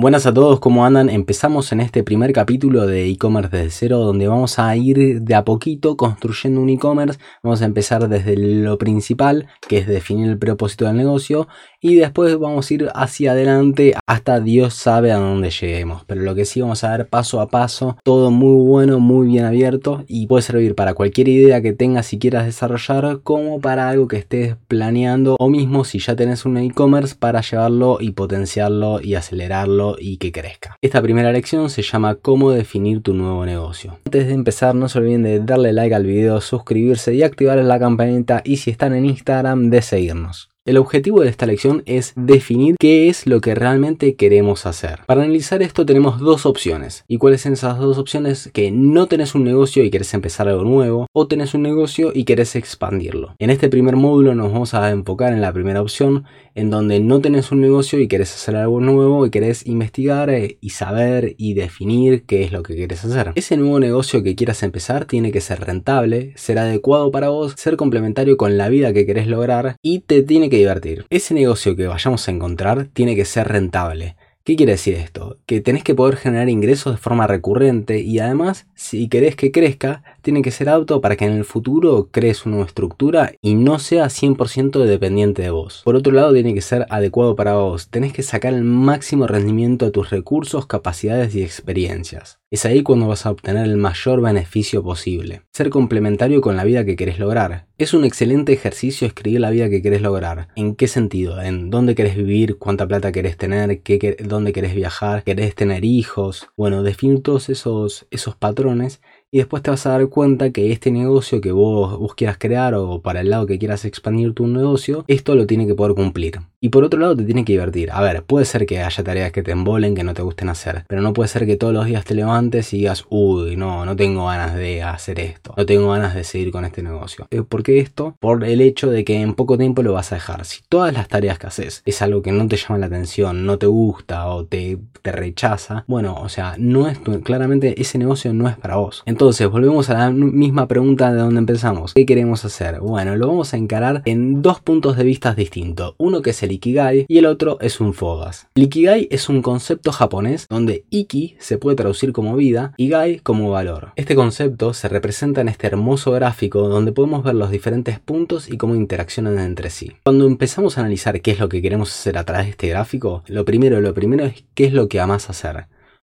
Buenas a todos, ¿cómo andan? Empezamos en este primer capítulo de e-commerce desde cero, donde vamos a ir de a poquito construyendo un e-commerce. Vamos a empezar desde lo principal, que es definir el propósito del negocio, y después vamos a ir hacia adelante hasta Dios sabe a dónde lleguemos. Pero lo que sí vamos a ver paso a paso, todo muy bueno, muy bien abierto, y puede servir para cualquier idea que tengas y quieras desarrollar, como para algo que estés planeando, o mismo si ya tenés un e-commerce, para llevarlo y potenciarlo y acelerarlo y que crezca. Esta primera lección se llama cómo definir tu nuevo negocio. Antes de empezar no se olviden de darle like al video, suscribirse y activar la campanita y si están en Instagram de seguirnos. El objetivo de esta lección es definir qué es lo que realmente queremos hacer. Para analizar esto tenemos dos opciones. ¿Y cuáles son esas dos opciones? Que no tenés un negocio y querés empezar algo nuevo o tenés un negocio y querés expandirlo. En este primer módulo nos vamos a enfocar en la primera opción en donde no tenés un negocio y querés hacer algo nuevo y querés investigar eh, y saber y definir qué es lo que querés hacer. Ese nuevo negocio que quieras empezar tiene que ser rentable, ser adecuado para vos, ser complementario con la vida que querés lograr y te tiene que divertir. Ese negocio que vayamos a encontrar tiene que ser rentable. ¿Qué quiere decir esto? Que tenés que poder generar ingresos de forma recurrente y además, si querés que crezca, tiene que ser auto para que en el futuro crees una estructura y no sea 100% dependiente de vos. Por otro lado, tiene que ser adecuado para vos. Tenés que sacar el máximo rendimiento de tus recursos, capacidades y experiencias. Es ahí cuando vas a obtener el mayor beneficio posible. Ser complementario con la vida que querés lograr. Es un excelente ejercicio escribir la vida que querés lograr. ¿En qué sentido? ¿En dónde querés vivir? ¿Cuánta plata querés tener? ¿Qué, ¿Dónde querés viajar? ¿Querés tener hijos? Bueno, definir todos esos, esos patrones y después te vas a dar cuenta que este negocio que vos, quieras crear o para el lado que quieras expandir tu negocio, esto lo tiene que poder cumplir. Y por otro lado te tiene que divertir. A ver, puede ser que haya tareas que te embolen, que no te gusten hacer, pero no puede ser que todos los días te levantes y digas, uy, no, no tengo ganas de hacer esto, no tengo ganas de seguir con este negocio. Eh, ¿Por qué esto? Por el hecho de que en poco tiempo lo vas a dejar. Si todas las tareas que haces es algo que no te llama la atención, no te gusta o te, te rechaza, bueno, o sea, no es claramente ese negocio no es para vos. Volvemos a la misma pregunta de donde empezamos. ¿Qué queremos hacer? Bueno, lo vamos a encarar en dos puntos de vista distintos. Uno que es el Ikigai y el otro es un Fogas. El Ikigai es un concepto japonés donde Iki se puede traducir como vida y Gai como valor. Este concepto se representa en este hermoso gráfico donde podemos ver los diferentes puntos y cómo interaccionan entre sí. Cuando empezamos a analizar qué es lo que queremos hacer a través de este gráfico, lo primero, lo primero es qué es lo que amas hacer.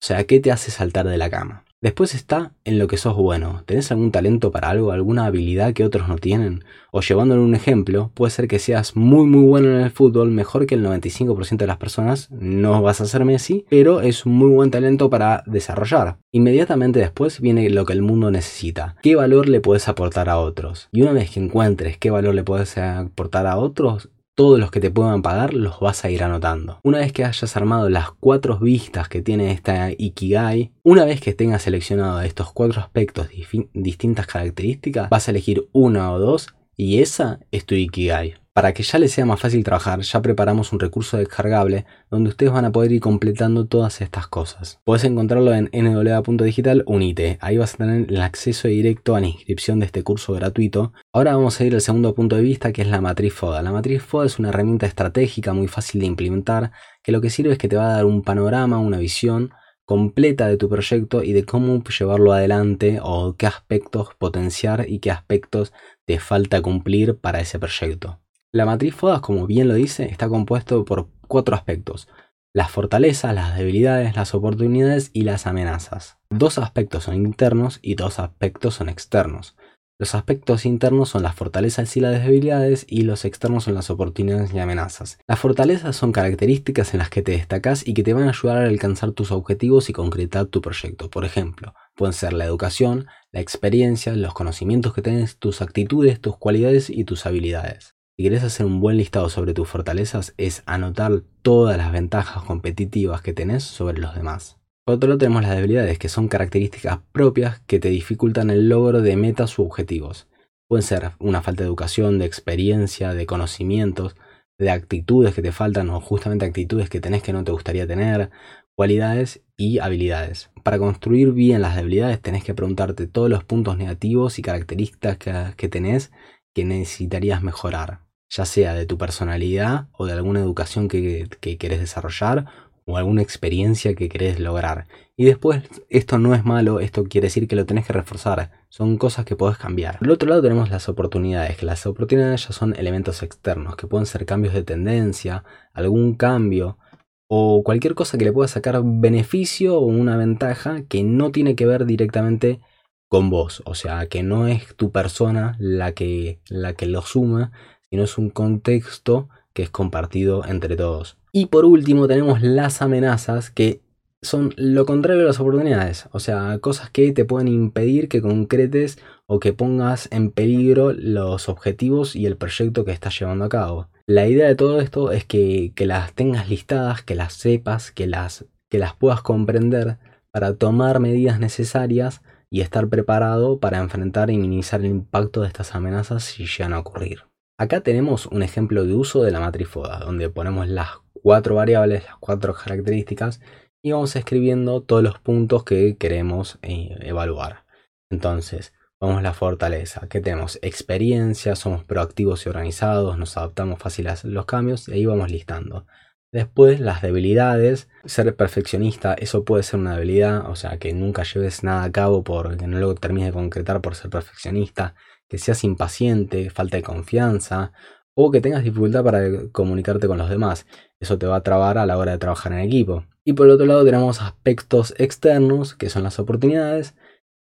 O sea, ¿qué te hace saltar de la cama? Después está en lo que sos bueno. ¿Tenés algún talento para algo, alguna habilidad que otros no tienen? O llevándole un ejemplo, puede ser que seas muy muy bueno en el fútbol, mejor que el 95% de las personas. No vas a ser Messi, pero es un muy buen talento para desarrollar. Inmediatamente después viene lo que el mundo necesita. ¿Qué valor le puedes aportar a otros? Y una vez que encuentres qué valor le puedes aportar a otros, todos los que te puedan pagar los vas a ir anotando. Una vez que hayas armado las cuatro vistas que tiene esta Ikigai, una vez que tengas seleccionado estos cuatro aspectos distintas características, vas a elegir una o dos y esa es tu Ikigai. Para que ya les sea más fácil trabajar, ya preparamos un recurso descargable donde ustedes van a poder ir completando todas estas cosas. Puedes encontrarlo en nwa.digital, unite. Ahí vas a tener el acceso directo a la inscripción de este curso gratuito. Ahora vamos a ir al segundo punto de vista que es la matriz FODA. La matriz FODA es una herramienta estratégica muy fácil de implementar que lo que sirve es que te va a dar un panorama, una visión completa de tu proyecto y de cómo llevarlo adelante o qué aspectos potenciar y qué aspectos te falta cumplir para ese proyecto. La matriz FODAS, como bien lo dice, está compuesto por cuatro aspectos. Las fortalezas, las debilidades, las oportunidades y las amenazas. Dos aspectos son internos y dos aspectos son externos. Los aspectos internos son las fortalezas y las debilidades y los externos son las oportunidades y amenazas. Las fortalezas son características en las que te destacas y que te van a ayudar a alcanzar tus objetivos y concretar tu proyecto. Por ejemplo, pueden ser la educación, la experiencia, los conocimientos que tienes, tus actitudes, tus cualidades y tus habilidades. Si quieres hacer un buen listado sobre tus fortalezas, es anotar todas las ventajas competitivas que tenés sobre los demás. Por otro lado tenemos las debilidades, que son características propias que te dificultan el logro de metas u objetivos. Pueden ser una falta de educación, de experiencia, de conocimientos, de actitudes que te faltan o justamente actitudes que tenés que no te gustaría tener, cualidades y habilidades. Para construir bien las debilidades tenés que preguntarte todos los puntos negativos y características que, tenés que necesitarías mejorar ya sea de tu personalidad o de alguna educación que, que querés desarrollar o alguna experiencia que querés lograr. Y después, esto no es malo, esto quiere decir que lo tenés que reforzar. Son cosas que podés cambiar. Por otro lado tenemos las oportunidades, que las oportunidades ya son elementos externos, que pueden ser cambios de tendencia, algún cambio, o cualquier cosa que le pueda sacar beneficio o una ventaja que no tiene que ver directamente con vos. O sea, que no es tu persona la que, la que lo suma, sino es un contexto que es compartido entre todos. Y por último tenemos las amenazas que son lo contrario de las oportunidades, o sea, cosas que te pueden impedir que concretes o que pongas en peligro los objetivos y el proyecto que estás llevando a cabo. La idea de todo esto es que, las tengas listadas, que las sepas, que las, que las puedas comprender para tomar medidas necesarias y estar preparado para enfrentar y minimizar el impacto de estas amenazas si llegan a ocurrir. Acá tenemos un ejemplo de uso de la matriz FODA, donde ponemos las cuatro variables, las cuatro características y vamos escribiendo todos los puntos que queremos eh, evaluar. Entonces, vamos a la fortaleza, que tenemos experiencia, somos proactivos y organizados, nos adaptamos fácil a los cambios y ahí vamos listando. Después las debilidades, ser perfeccionista, eso puede ser una debilidad, o sea que nunca lleves nada a cabo porque no lo termines de concretar por ser perfeccionista, que seas impaciente, falta de confianza o que tengas dificultad para comunicarte con los demás. Eso te va a trabar a la hora de trabajar en equipo. Y por el otro lado tenemos aspectos externos, que son las oportunidades,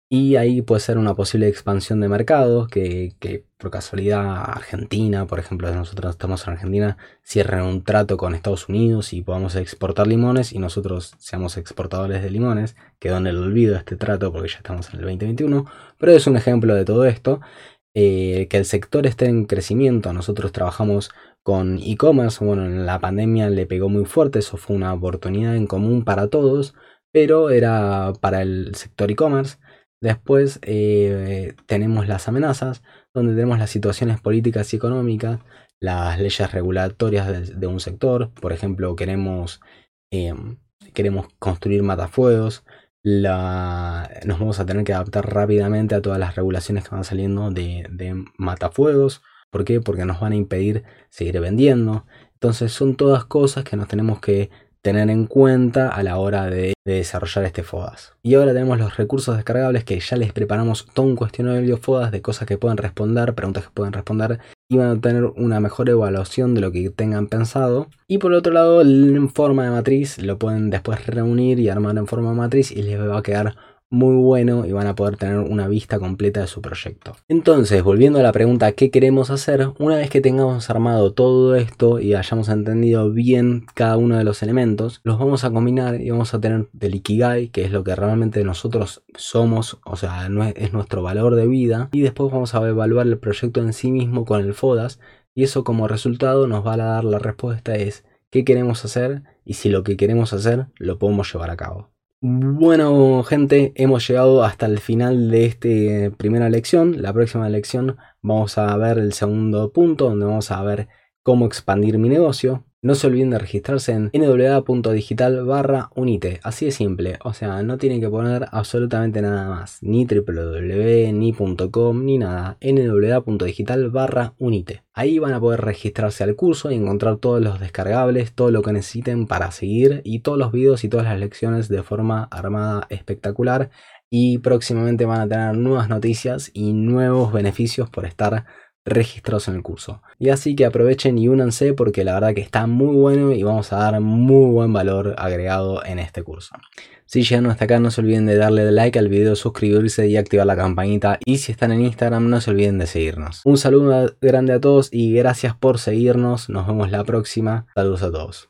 y ahí puede ser una posible expansión de mercados, que, por casualidad Argentina, por ejemplo, nosotros estamos en Argentina, cierren un trato con Estados Unidos y podamos exportar limones y nosotros seamos exportadores de limones, quedó en el olvido este trato porque ya estamos en el 2021, pero es un ejemplo de todo esto. Eh, que el sector esté en crecimiento. Nosotros trabajamos con e-commerce, bueno, en la pandemia le pegó muy fuerte, eso fue una oportunidad en común para todos, pero era para el sector e-commerce. Después eh, tenemos las amenazas, donde tenemos las situaciones políticas y económicas, las leyes regulatorias de, un sector, por ejemplo, queremos, em, queremos construir matafuegos, nos vamos a tener que adaptar rápidamente a todas las regulaciones que van saliendo de, de matafuegos. ¿Por qué? Porque nos van a impedir seguir vendiendo. Entonces son todas cosas que nos tenemos que tener en cuenta a la hora de, desarrollar este FODAS. Y ahora tenemos los recursos descargables que ya les preparamos todo un cuestionario FODAS de cosas que pueden responder, preguntas que pueden responder y van a tener una mejor evaluación de lo que tengan pensado. Y por otro lado, en forma de matriz lo pueden después reunir y armar en forma de matriz y les va a quedar muy bueno y van a poder tener una vista completa de su proyecto. Entonces, volviendo a la pregunta ¿qué queremos hacer? Una vez que tengamos armado todo esto y hayamos entendido bien cada uno de los elementos, los vamos a combinar y vamos a tener del Ikigai, que es lo que realmente nosotros somos, o sea, es nuestro valor de vida, y después vamos a evaluar el proyecto en sí mismo con el FODAS, y eso como resultado nos va a dar la respuesta es qué queremos hacer y si lo que queremos hacer lo podemos llevar a cabo. Bueno, gente, hemos llegado hasta el final de esta primera lección. La próxima lección vamos a ver el segundo punto, donde vamos a ver cómo expandir mi negocio. No se olviden de registrarse en nwa.digital barra unite. Así de simple. O sea, no tienen que poner absolutamente nada más. Ni www, ni .com, ni nada. nwa.digital barra unite. Ahí van a poder registrarse al curso y encontrar todos los descargables, todo lo que necesiten para seguir y todos los videos y todas las lecciones de forma armada espectacular. Y próximamente van a tener nuevas noticias y nuevos beneficios por estar registrados en el curso. Y así que aprovechen y únanse porque la verdad que está muy bueno y vamos a dar muy buen valor agregado en este curso. Si llegan hasta acá no se olviden de darle like al video, suscribirse y activar la campanita. Y si están en Instagram no se olviden de seguirnos. Un saludo grande a todos y gracias por seguirnos. Nos vemos la próxima. Saludos a todos.